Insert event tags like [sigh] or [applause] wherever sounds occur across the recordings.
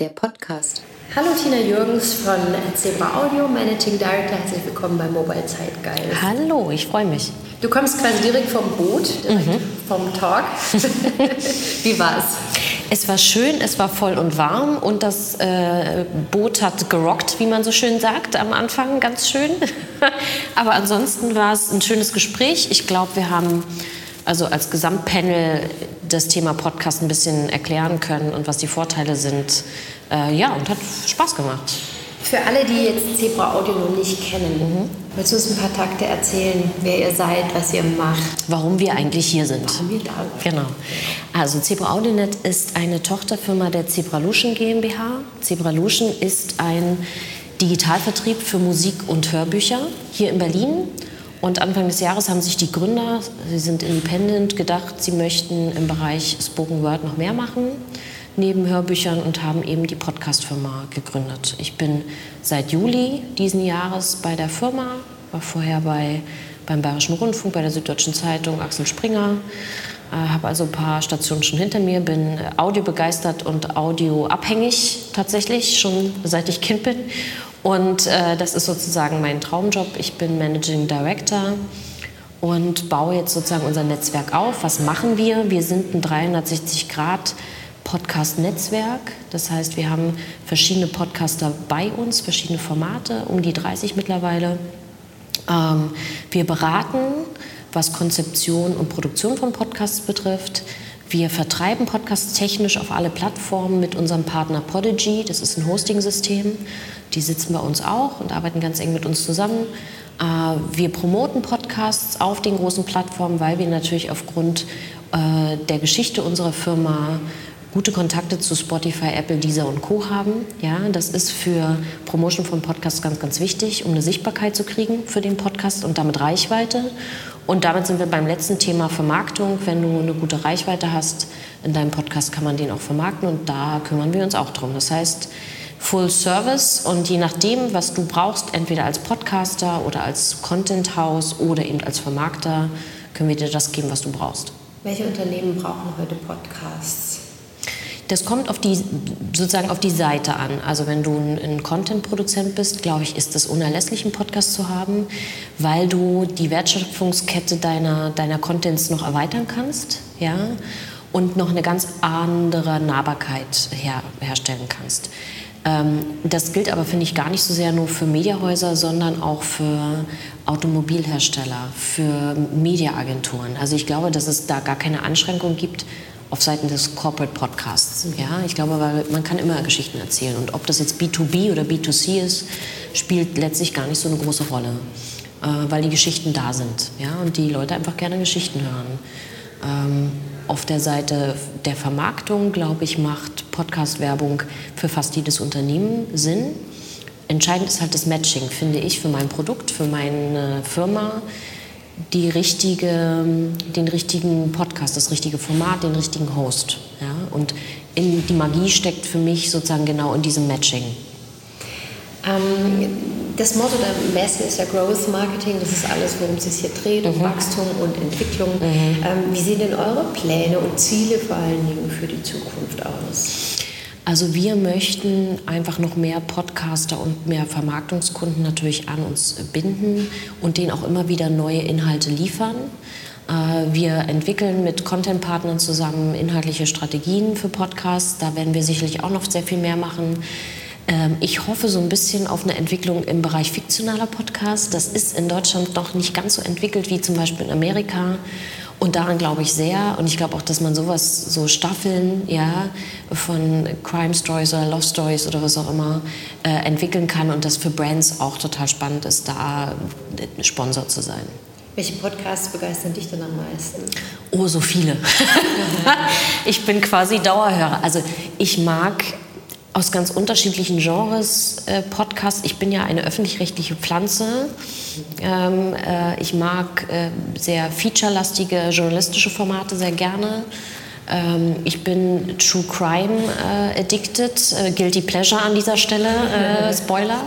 der Podcast. Hallo Tina Jürgens von Zebra Audio, Managing Director. Herzlich willkommen bei Mobile Zeitgeist. Hallo, ich freue mich. Du kommst quasi direkt vom Boot, direkt mhm. vom Talk. [laughs] Wie war's? Es war schön, es war voll und warm und das äh, Boot hat gerockt, wie man so schön sagt, am Anfang ganz schön. [laughs] Aber ansonsten war es ein schönes Gespräch. Ich glaube, wir haben also als Gesamtpanel das Thema Podcast ein bisschen erklären können und was die Vorteile sind. Äh, ja, und hat Spaß gemacht. Für alle, die jetzt Zebra Audio noch nicht kennen, mhm. willst du uns ein paar Takte erzählen, wer ihr seid, was ihr macht? Warum wir eigentlich hier sind. Warum wir da sind. Genau. Also Zebra Audionet ist eine Tochterfirma der Zebralution GmbH. Zebralution ist ein Digitalvertrieb für Musik und Hörbücher hier in Berlin und Anfang des Jahres haben sich die Gründer, sie sind independent, gedacht, sie möchten im Bereich Spoken Word noch mehr machen, neben Hörbüchern und haben eben die Podcast-Firma gegründet. Ich bin seit Juli diesen Jahres bei der Firma, war vorher bei, beim Bayerischen Rundfunk, bei der Süddeutschen Zeitung, Axel Springer, äh, habe also ein paar Stationen schon hinter mir, bin audiobegeistert und audioabhängig tatsächlich, schon seit ich Kind bin und äh, das ist sozusagen mein Traumjob. Ich bin Managing Director und baue jetzt sozusagen unser Netzwerk auf. Was machen wir? Wir sind ein 360 Grad Podcast-Netzwerk. Das heißt, wir haben verschiedene Podcaster bei uns, verschiedene Formate, um die 30 mittlerweile. Ähm, wir beraten, was Konzeption und Produktion von Podcasts betrifft. Wir vertreiben Podcasts technisch auf alle Plattformen mit unserem Partner Podigy. Das ist ein Hosting-System. Die sitzen bei uns auch und arbeiten ganz eng mit uns zusammen. Äh, wir promoten Podcasts auf den großen Plattformen, weil wir natürlich aufgrund äh, der Geschichte unserer Firma gute Kontakte zu Spotify, Apple, Deezer und Co. haben. Ja, das ist für Promotion von Podcasts ganz, ganz wichtig, um eine Sichtbarkeit zu kriegen für den Podcast und damit Reichweite. Und damit sind wir beim letzten Thema Vermarktung. Wenn du eine gute Reichweite hast in deinem Podcast, kann man den auch vermarkten und da kümmern wir uns auch drum. Das heißt, Full Service und je nachdem, was du brauchst, entweder als Podcaster oder als Content House oder eben als Vermarkter, können wir dir das geben, was du brauchst. Welche Unternehmen brauchen heute Podcasts? Das kommt auf die, sozusagen auf die Seite an. Also wenn du ein Content-Produzent bist, glaube ich, ist es unerlässlich, einen Podcast zu haben, weil du die Wertschöpfungskette deiner, deiner Contents noch erweitern kannst ja, und noch eine ganz andere Nahbarkeit her, herstellen kannst. Ähm, das gilt aber, finde ich, gar nicht so sehr nur für Mediahäuser, sondern auch für Automobilhersteller, für Mediaagenturen. Also ich glaube, dass es da gar keine Einschränkung gibt auf Seiten des Corporate Podcasts. Ja, ich glaube, weil man kann immer Geschichten erzählen. Und ob das jetzt B2B oder B2C ist, spielt letztlich gar nicht so eine große Rolle, äh, weil die Geschichten da sind. Ja, und die Leute einfach gerne Geschichten hören. Ähm, auf der Seite der Vermarktung, glaube ich, macht Podcast-Werbung für fast jedes Unternehmen Sinn. Entscheidend ist halt das Matching, finde ich, für mein Produkt, für meine Firma, die richtige, den richtigen Podcast, das richtige Format, den richtigen Host. Ja? Und in, die Magie steckt für mich sozusagen genau in diesem Matching. Ähm, das Motto der Messe ist ja Growth Marketing, das ist alles, worum es sich hier dreht, mhm. Wachstum und Entwicklung. Mhm. Ähm, wie sehen denn eure Pläne und Ziele vor allen Dingen für die Zukunft aus? Also wir möchten einfach noch mehr Podcaster und mehr Vermarktungskunden natürlich an uns binden und denen auch immer wieder neue Inhalte liefern. Äh, wir entwickeln mit Content-Partnern zusammen inhaltliche Strategien für Podcasts. Da werden wir sicherlich auch noch sehr viel mehr machen. Ähm, ich hoffe so ein bisschen auf eine Entwicklung im Bereich fiktionaler Podcasts. Das ist in Deutschland noch nicht ganz so entwickelt wie zum Beispiel in Amerika. Und daran glaube ich sehr. Und ich glaube auch, dass man sowas, so Staffeln ja, von Crime Stories oder Love Stories oder was auch immer äh, entwickeln kann und das für Brands auch total spannend ist, da Sponsor zu sein. Welche Podcasts begeistern dich denn am meisten? Oh, so viele. [laughs] ich bin quasi Dauerhörer. Also ich mag aus ganz unterschiedlichen Genres äh, Podcasts. Ich bin ja eine öffentlich-rechtliche Pflanze. Ähm, äh, ich mag äh, sehr featurelastige journalistische Formate sehr gerne. Ähm, ich bin True Crime äh, addicted, äh, guilty pleasure an dieser Stelle, äh, [laughs] Spoiler.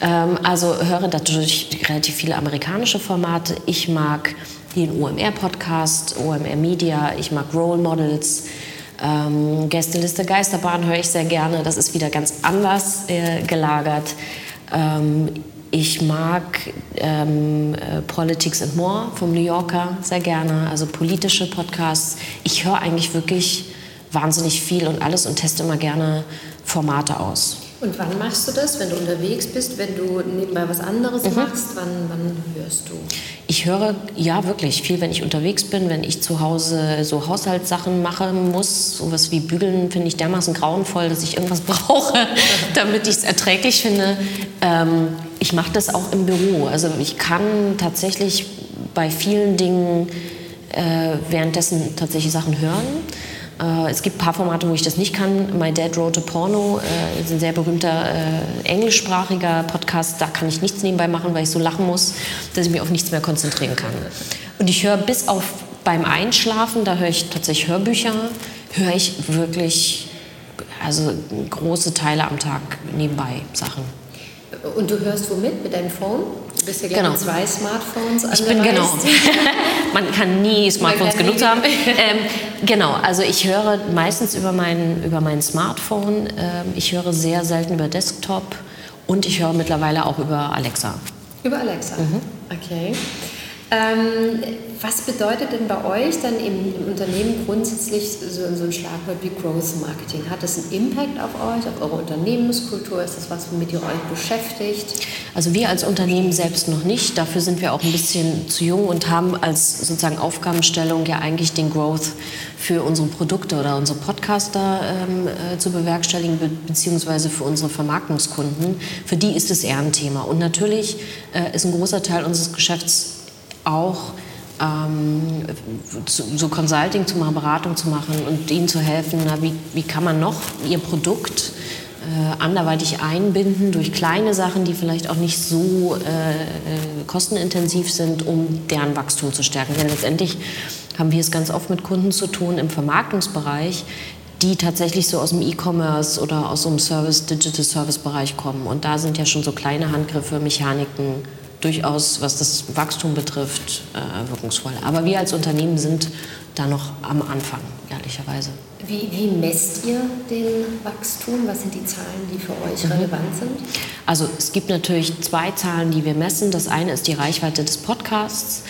Ähm, also höre natürlich relativ viele amerikanische Formate. Ich mag den OMR-Podcast, OMR Media, ich mag Role Models. Ähm, Gästeliste Geisterbahn höre ich sehr gerne. Das ist wieder ganz anders äh, gelagert. Ähm, ich mag ähm, äh, Politics and More vom New Yorker sehr gerne, also politische Podcasts. Ich höre eigentlich wirklich wahnsinnig viel und alles und teste immer gerne Formate aus. Und wann machst du das, wenn du unterwegs bist, wenn du nebenbei was anderes mhm. machst? Wann, wann hörst du? Ich höre ja wirklich viel, wenn ich unterwegs bin, wenn ich zu Hause so Haushaltssachen machen muss. Sowas wie Bügeln finde ich dermaßen grauenvoll, dass ich irgendwas [laughs] brauche, damit ich es erträglich finde. Ähm, ich mache das auch im Büro. Also ich kann tatsächlich bei vielen Dingen äh, währenddessen tatsächlich Sachen hören. Äh, es gibt ein paar Formate, wo ich das nicht kann. My Dad Wrote a Porno äh, ist ein sehr berühmter äh, englischsprachiger Podcast. Da kann ich nichts nebenbei machen, weil ich so lachen muss, dass ich mich auf nichts mehr konzentrieren kann. Und ich höre bis auf beim Einschlafen, da höre ich tatsächlich Hörbücher, höre ich wirklich also große Teile am Tag nebenbei Sachen. Und du hörst womit? Mit deinem Phone? Du bist ja genau. zwei Smartphones Ich bin genau. [laughs] Man kann nie Smartphones genug nie haben. Ähm, genau, also ich höre meistens über mein, über mein Smartphone. Ähm, ich höre sehr selten über Desktop und ich höre mittlerweile auch über Alexa. Über Alexa? Mhm. Okay. Ähm, was bedeutet denn bei euch dann im, im Unternehmen grundsätzlich so, so, ein Schlagwort wie Growth Marketing? Hat das einen Impact auf euch, auf eure Unternehmenskultur? Ist das was, womit ihr euch beschäftigt? Also wir als Unternehmen selbst noch nicht. Dafür sind wir auch ein bisschen zu jung und haben als sozusagen Aufgabenstellung ja eigentlich den Growth für unsere Produkte oder unsere Podcaster ähm, äh, zu bewerkstelligen, be beziehungsweise für unsere Vermarktungskunden. Für die ist es eher ein Thema. Und natürlich äh, ist ein großer Teil unseres Geschäfts auch ähm, so Consulting zu machen, Beratung zu machen und ihnen zu helfen, na, wie, wie kann man noch ihr Produkt äh, anderweitig einbinden durch kleine Sachen, die vielleicht auch nicht so äh, äh, kostenintensiv sind, um deren Wachstum zu stärken. Denn letztendlich haben wir es ganz oft mit Kunden zu tun im Vermarktungsbereich, die tatsächlich so aus dem E-Commerce oder aus so einem Service, Digital Service Bereich kommen. Und da sind ja schon so kleine Handgriffe, Mechaniken, durchaus, was das Wachstum betrifft, äh, wirkungsvoll. Aber wir als Unternehmen sind da noch am Anfang, ehrlicherweise. Wie, wie messt ihr den Wachstum? Was sind die Zahlen, die für euch mhm. relevant sind? Also es gibt natürlich zwei Zahlen, die wir messen. Das eine ist die Reichweite des Podcasts.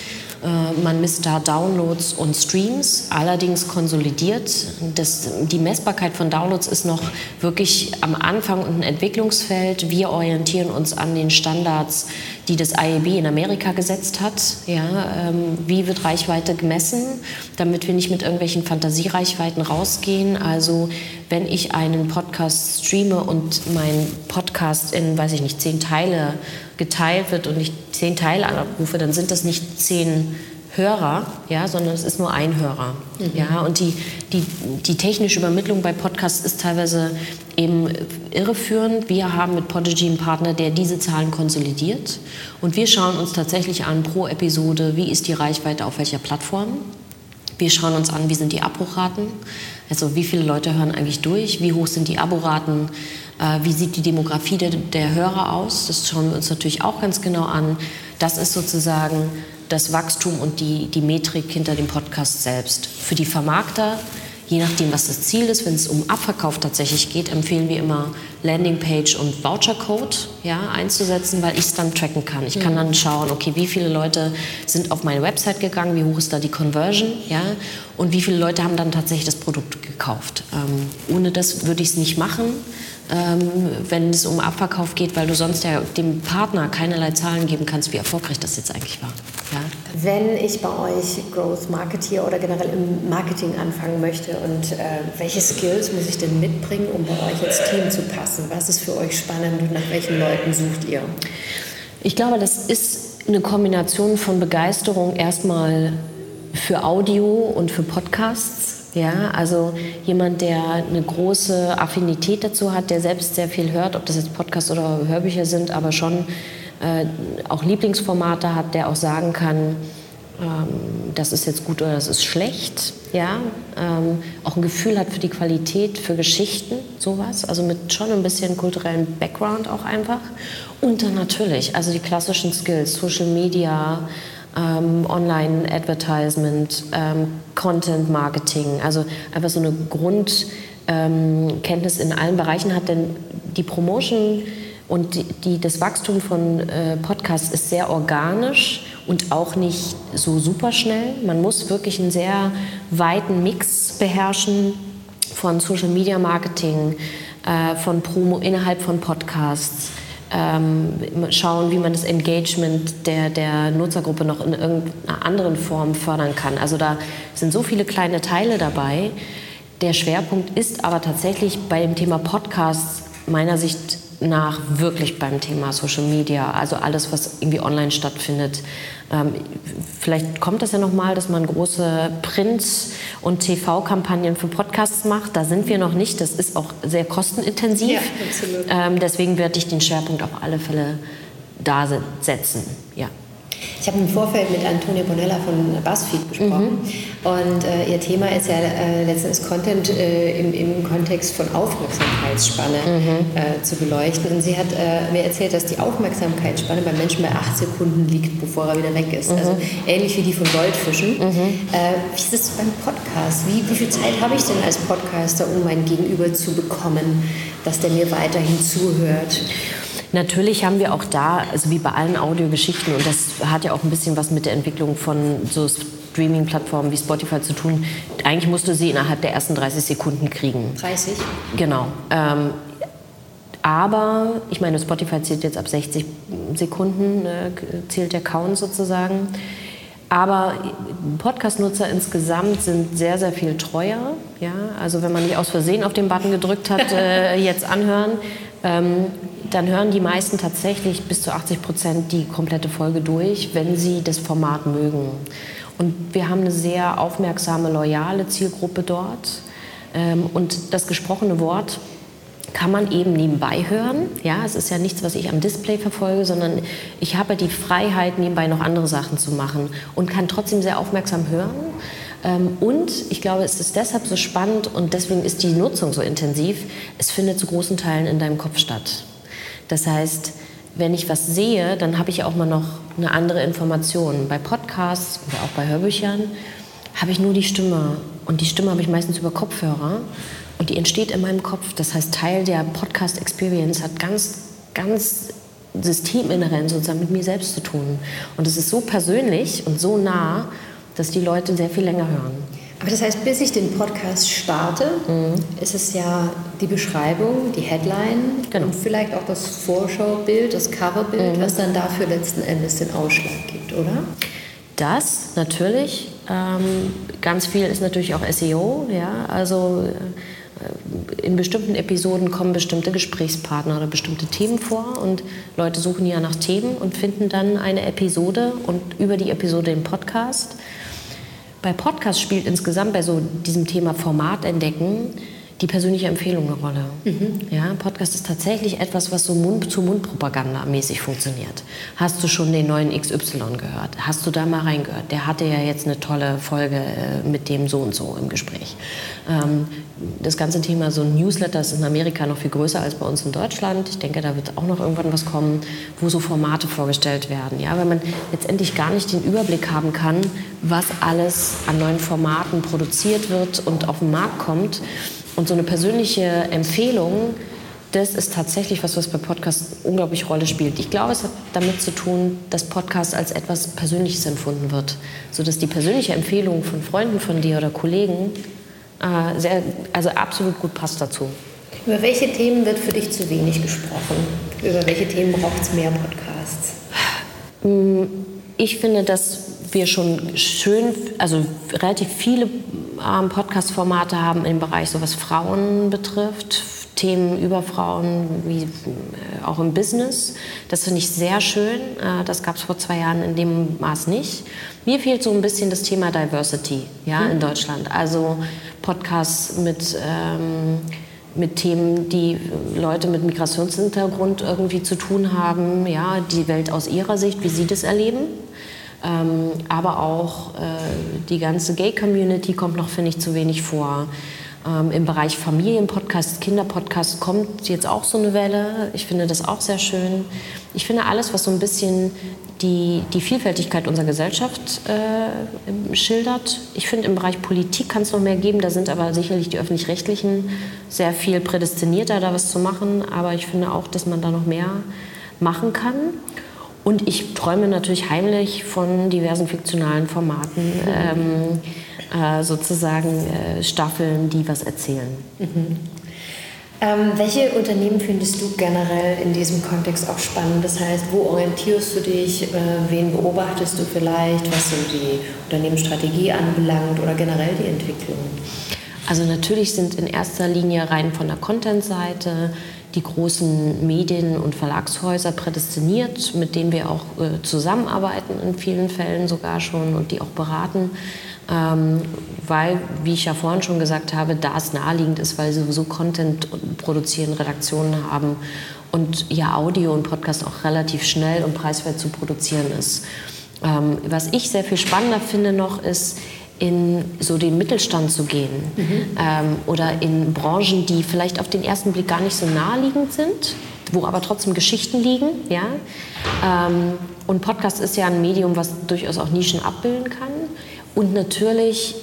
Äh, man misst da Downloads und Streams, allerdings konsolidiert. Das, die Messbarkeit von Downloads ist noch wirklich am Anfang und ein Entwicklungsfeld. Wir orientieren uns an den Standards, die das IAB in Amerika gesetzt hat. Ja, ähm, wie wird Reichweite gemessen, damit wir nicht mit irgendwelchen Fantasiereichweiten rausgehen? Also wenn ich einen Podcast streame und mein Podcast in, weiß ich nicht, zehn Teile geteilt wird und ich zehn Teile abrufe, dann sind das nicht zehn Hörer, ja, sondern es ist nur ein Hörer. Mhm. Ja, und die, die, die technische Übermittlung bei Podcasts ist teilweise eben irreführend. Wir haben mit Podigy einen Partner, der diese Zahlen konsolidiert. Und wir schauen uns tatsächlich an pro Episode, wie ist die Reichweite auf welcher Plattform. Wir schauen uns an, wie sind die Abbruchraten, also wie viele Leute hören eigentlich durch, wie hoch sind die Aboraten, äh, wie sieht die Demografie der, der Hörer aus. Das schauen wir uns natürlich auch ganz genau an. Das ist sozusagen das Wachstum und die, die Metrik hinter dem Podcast selbst. Für die Vermarkter Je nachdem, was das Ziel ist, wenn es um Abverkauf tatsächlich geht, empfehlen wir immer Landingpage und Vouchercode ja, einzusetzen, weil ich es dann tracken kann. Ich kann mhm. dann schauen, okay, wie viele Leute sind auf meine Website gegangen, wie hoch ist da die Conversion ja, und wie viele Leute haben dann tatsächlich das Produkt gekauft. Ähm, ohne das würde ich es nicht machen ähm, wenn es um Abverkauf geht, weil du sonst ja dem Partner keinerlei Zahlen geben kannst, wie erfolgreich das jetzt eigentlich war. Ja? Wenn ich bei euch Growth Marketeer oder generell im Marketing anfangen möchte und äh, welche Skills muss ich denn mitbringen, um bei euch ins Team zu passen? Was ist für euch spannend und nach welchen Leuten sucht ihr? Ich glaube, das ist eine Kombination von Begeisterung erstmal für Audio und für Podcasts ja, also jemand, der eine große Affinität dazu hat, der selbst sehr viel hört, ob das jetzt Podcasts oder Hörbücher sind, aber schon äh, auch Lieblingsformate hat, der auch sagen kann, ähm, das ist jetzt gut oder das ist schlecht. Ja, ähm, auch ein Gefühl hat für die Qualität, für Geschichten, sowas. Also mit schon ein bisschen kulturellen Background auch einfach. Und dann natürlich, also die klassischen Skills, Social Media, ähm, Online-Advertisement, ähm, Content-Marketing, also einfach so eine Grundkenntnis ähm, in allen Bereichen hat, denn die Promotion und die, die, das Wachstum von äh, Podcasts ist sehr organisch und auch nicht so super schnell. Man muss wirklich einen sehr weiten Mix beherrschen von Social Media Marketing, äh, von Promo innerhalb von Podcasts. Ähm, schauen, wie man das Engagement der, der Nutzergruppe noch in irgendeiner anderen Form fördern kann. Also da sind so viele kleine Teile dabei. Der Schwerpunkt ist aber tatsächlich bei dem Thema Podcasts meiner Sicht nach wirklich beim Thema Social Media, also alles, was irgendwie online stattfindet. Ähm, vielleicht kommt das ja noch mal, dass man große Print- und TV-Kampagnen für Podcasts macht. Da sind wir noch nicht. Das ist auch sehr kostenintensiv. Ja. Ähm, deswegen werde ich den Schwerpunkt auf alle Fälle da setzen. Ich habe im Vorfeld mit Antonia Bonella von BuzzFeed gesprochen mhm. und äh, ihr Thema ist ja äh, letztendlich Content äh, im, im Kontext von Aufmerksamkeitsspanne mhm. Äh, zu beleuchten. Und sie hat äh, mir erzählt, dass die Aufmerksamkeitsspanne beim Menschen bei acht Sekunden liegt, bevor er wieder weg ist. Mhm. Also ähnlich wie die von Goldfischen. Mhm. Äh, wie ist es beim Podcast? Wie, wie viel Zeit habe ich denn als Podcaster, um mein Gegenüber zu bekommen, dass der mir weiterhin zuhört? Natürlich haben wir auch da, also wie bei allen Audiogeschichten, und das hat ja auch ein bisschen was mit der Entwicklung von so Streaming-Plattformen wie Spotify zu tun. Eigentlich musst du sie innerhalb der ersten 30 Sekunden kriegen. 30? Genau. Ähm, aber ich meine, Spotify zählt jetzt ab 60 Sekunden, äh, zählt der Count sozusagen. Aber Podcast-Nutzer insgesamt sind sehr, sehr viel treuer. Ja? Also wenn man nicht aus Versehen auf den Button gedrückt hat, [laughs] äh, jetzt anhören, ähm, dann hören die meisten tatsächlich bis zu 80 Prozent die komplette Folge durch, wenn sie das Format mögen. Und wir haben eine sehr aufmerksame, loyale Zielgruppe dort. Ähm, und das gesprochene Wort kann man eben nebenbei hören. Ja, es ist ja nichts, was ich am Display verfolge, sondern ich habe die Freiheit, nebenbei noch andere Sachen zu machen und kann trotzdem sehr aufmerksam hören. Ähm, und ich glaube, es ist deshalb so spannend und deswegen ist die Nutzung so intensiv. Es findet zu großen Teilen in deinem Kopf statt. Das heißt, wenn ich was sehe, dann habe ich auch mal noch eine andere Information. Bei Podcasts oder auch bei Hörbüchern habe ich nur die Stimme. Und die Stimme habe ich meistens über Kopfhörer. Und die entsteht in meinem Kopf. Das heißt, Teil der Podcast-Experience hat ganz, ganz systeminhärent sozusagen mit mir selbst zu tun. Und es ist so persönlich und so nah, dass die Leute sehr viel länger hören. Aber das heißt, bis ich den Podcast starte, mhm. ist es ja die Beschreibung, die Headline genau. und vielleicht auch das Vorschaubild, das Coverbild, mhm. was dann dafür letzten Endes den Ausschlag gibt, oder? Das natürlich. Ähm, ganz viel ist natürlich auch SEO. Ja? Also äh, in bestimmten Episoden kommen bestimmte Gesprächspartner oder bestimmte Themen vor und Leute suchen ja nach Themen und finden dann eine Episode und über die Episode den Podcast. Bei Podcasts spielt insgesamt bei so diesem Thema Format entdecken die persönliche Empfehlung eine Rolle. Mhm. Ja, Podcast ist tatsächlich etwas, was so Mund-zu-Mund-Propaganda mäßig funktioniert. Hast du schon den neuen XY gehört? Hast du da mal reingehört? Der hatte ja jetzt eine tolle Folge äh, mit dem so und so im Gespräch. Ähm, das ganze Thema so Newsletter ist in Amerika noch viel größer als bei uns in Deutschland. Ich denke, da wird auch noch irgendwann was kommen, wo so Formate vorgestellt werden. Ja, weil man letztendlich gar nicht den Überblick haben kann, was alles an neuen Formaten produziert wird und auf den Markt kommt. Und so eine persönliche Empfehlung, das ist tatsächlich was, was bei Podcasts unglaublich Rolle spielt. Ich glaube, es hat damit zu tun, dass Podcast als etwas Persönliches empfunden wird, sodass die persönliche Empfehlung von Freunden von dir oder Kollegen äh, sehr, also absolut gut passt dazu. Über welche Themen wird für dich zu wenig gesprochen? Über welche Themen braucht es mehr Podcasts? Mm, ich finde, dass wir schon schön, also relativ viele ähm, Podcast-Formate haben im Bereich, so was Frauen betrifft, Themen über Frauen, wie äh, auch im Business. Das finde ich sehr schön. Äh, das gab es vor zwei Jahren in dem Maß nicht. Mir fehlt so ein bisschen das Thema Diversity ja, mhm. in Deutschland. Also Podcasts mit, ähm, mit Themen, die Leute mit Migrationshintergrund irgendwie zu tun haben. Ja, die Welt aus ihrer Sicht, wie sie das erleben. Ähm, aber auch äh, die ganze Gay-Community kommt noch, finde ich, zu wenig vor. Ähm, Im Bereich Familienpodcast, Kinderpodcast kommt jetzt auch so eine Welle. Ich finde das auch sehr schön. Ich finde alles, was so ein bisschen die, die Vielfältigkeit unserer Gesellschaft äh, schildert. Ich finde, im Bereich Politik kann es noch mehr geben. Da sind aber sicherlich die Öffentlich-Rechtlichen sehr viel prädestinierter, da was zu machen. Aber ich finde auch, dass man da noch mehr machen kann. Und ich träume natürlich heimlich von diversen fiktionalen Formaten. Ähm, äh, sozusagen äh, Staffeln, die was erzählen. Mhm. Ähm, welche Unternehmen findest du generell in diesem Kontext auch spannend? Das heißt, wo orientierst du dich? Äh, wen beobachtest du vielleicht, was so die Unternehmensstrategie anbelangt oder generell die Entwicklung? Also natürlich sind in erster Linie rein von der Content-Seite die großen Medien- und Verlagshäuser prädestiniert, mit denen wir auch äh, zusammenarbeiten in vielen Fällen sogar schon und die auch beraten. Ähm, weil, wie ich ja vorhin schon gesagt habe, da es naheliegend ist, weil sie sowieso Content produzieren, Redaktionen haben und ja Audio und Podcast auch relativ schnell und preiswert zu produzieren ist. Ähm, was ich sehr viel spannender finde noch ist, in so den Mittelstand zu gehen mhm. ähm, oder in Branchen, die vielleicht auf den ersten Blick gar nicht so naheliegend sind, wo aber trotzdem Geschichten liegen. Ja? Ähm, und Podcast ist ja ein Medium, was durchaus auch Nischen abbilden kann. Und natürlich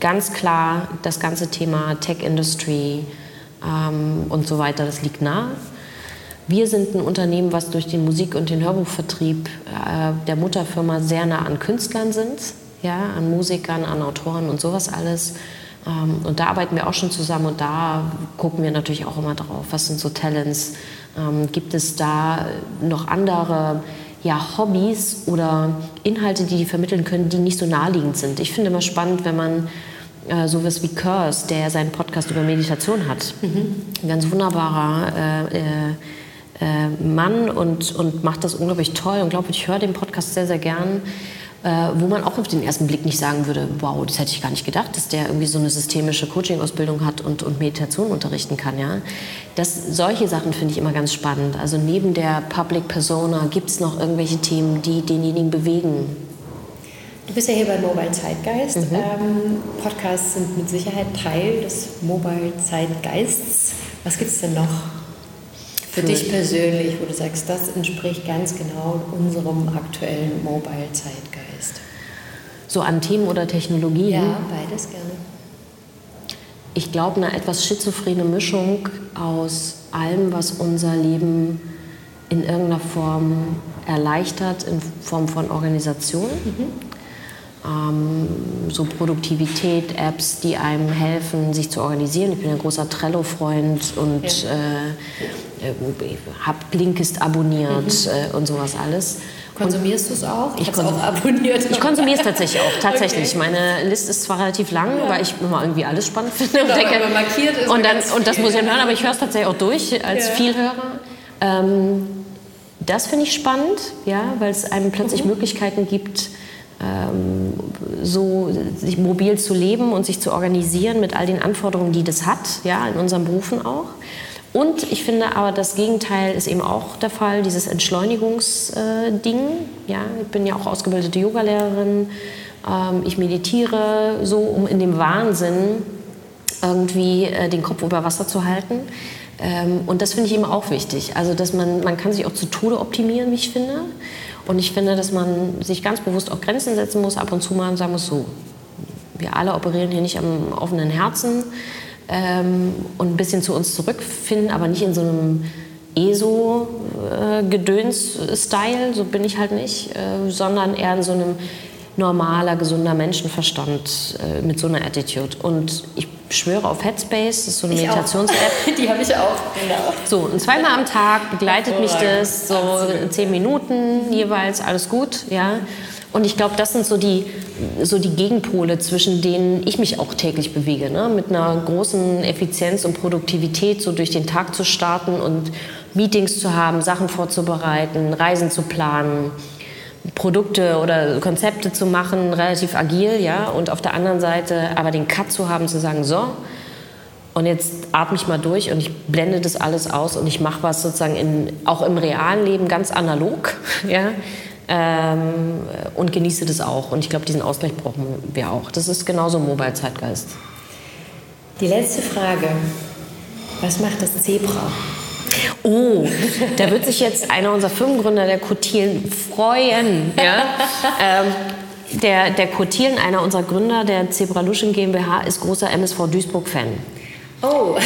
ganz klar das ganze Thema Tech-Industry ähm, und so weiter, das liegt nahe. Wir sind ein Unternehmen, was durch den Musik- und den Hörbuchvertrieb äh, der Mutterfirma sehr nah an Künstlern sind, ja, an Musikern, an Autoren und sowas alles. Ähm, und da arbeiten wir auch schon zusammen und da gucken wir natürlich auch immer drauf, was sind so Talents. Ähm, gibt es da noch andere ja, Hobbys oder Inhalte, die die vermitteln können, die nicht so naheliegend sind. Ich finde immer spannend, wenn man äh, sowas wie Curse, der seinen Podcast über Meditation hat. Mhm. Ein ganz wunderbarer äh, äh, äh, Mann und, und macht das unglaublich toll. Und glaube ich höre den Podcast sehr, sehr gern wo man auch auf den ersten Blick nicht sagen würde, wow, das hätte ich gar nicht gedacht, dass der irgendwie so eine systemische Coaching-Ausbildung hat und, und Meditation unterrichten kann. Ja? Das, solche Sachen finde ich immer ganz spannend. Also neben der Public Persona gibt es noch irgendwelche Themen, die denjenigen bewegen. Du bist ja hier bei Mobile Zeitgeist. Mhm. Ähm, Podcasts sind mit Sicherheit Teil des Mobile Zeitgeists. Was gibt es denn noch? Für dich persönlich, wo du sagst, das entspricht ganz genau unserem aktuellen Mobile-Zeitgeist? So an Themen oder Technologien? Ja, beides gerne. Ich glaube, eine etwas schizophrene Mischung aus allem, was unser Leben in irgendeiner Form erleichtert, in Form von Organisation. Mhm. Ähm, so Produktivität, Apps, die einem helfen, sich zu organisieren. Ich bin ein großer Trello-Freund und ja. äh, äh, habe Blinkist abonniert mhm. äh, und sowas alles. Konsumierst du es auch? Ich, ich auch abonniert. Ich konsumiere es tatsächlich auch. [laughs] Tatsächlich. Okay. Meine Liste ist zwar relativ lang, ja. weil ich immer irgendwie alles spannend [laughs] finde und denke. markiert ist und, dann, und das muss ich dann hören, aber ich höre es tatsächlich auch durch als ja. Vielhörer. Ähm, das finde ich spannend, ja, weil es einem plötzlich mhm. Möglichkeiten gibt, ähm, so sich mobil zu leben und sich zu organisieren mit all den Anforderungen, die das hat, ja, in unseren Berufen auch. Und ich finde aber, das Gegenteil ist eben auch der Fall, dieses Entschleunigungsding. Ja, ich bin ja auch ausgebildete Yogalehrerin. Ähm, ich meditiere so, um in dem Wahnsinn irgendwie äh, den Kopf über Wasser zu halten. Ähm, und das finde ich eben auch wichtig. Also, dass man, man kann sich auch zu Tode optimieren, wie ich finde. Und ich finde, dass man sich ganz bewusst auch Grenzen setzen muss, ab und zu mal sagen muss, so, wir alle operieren hier nicht am offenen Herzen ähm, und ein bisschen zu uns zurückfinden, aber nicht in so einem ESO-Gedöns-Style, so bin ich halt nicht, äh, sondern eher in so einem normaler, gesunder Menschenverstand äh, mit so einer Attitude. Und ich schwöre auf Headspace, das ist so eine Meditations-App. [laughs] Die habe ich auch, genau. So, und zweimal am Tag begleitet mich das, so zehn Minuten jeweils, alles gut, ja. Und ich glaube, das sind so die, so die Gegenpole, zwischen denen ich mich auch täglich bewege. Ne? Mit einer großen Effizienz und Produktivität so durch den Tag zu starten und Meetings zu haben, Sachen vorzubereiten, Reisen zu planen, Produkte oder Konzepte zu machen, relativ agil, ja. Und auf der anderen Seite aber den Cut zu haben, zu sagen, so, und jetzt atme ich mal durch und ich blende das alles aus und ich mache was sozusagen in, auch im realen Leben ganz analog, [laughs] ja ähm, und genieße das auch. Und ich glaube, diesen Ausgleich brauchen wir auch. Das ist genauso Mobile-Zeitgeist. Die letzte Frage. Was macht das Zebra? Oh, da wird sich jetzt einer unserer Firmengründer, der Kotilen, freuen. Ja? [laughs] ähm, der, der Kotilen, einer unserer Gründer der Zebraluschen GmbH, ist großer MSV Duisburg-Fan. Oh.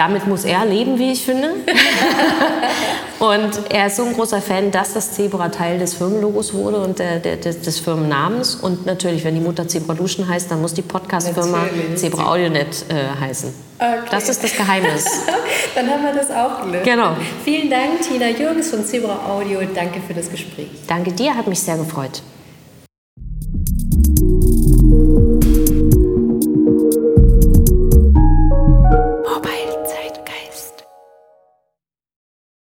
Damit muss er leben, wie ich finde. [laughs] und er ist so ein großer Fan, dass das Zebra Teil des Firmenlogos wurde und der, der, des, des Firmennamens. Und natürlich, wenn die Mutter Zebraluschen heißt, dann muss die Podcast-Firma Zebra Audionet äh, heißen. Okay. Das ist das Geheimnis. [laughs] dann haben wir das auch gelöst. Genau. Vielen Dank, Tina Jürgens von Zebra Audio. Danke für das Gespräch. Danke dir, hat mich sehr gefreut.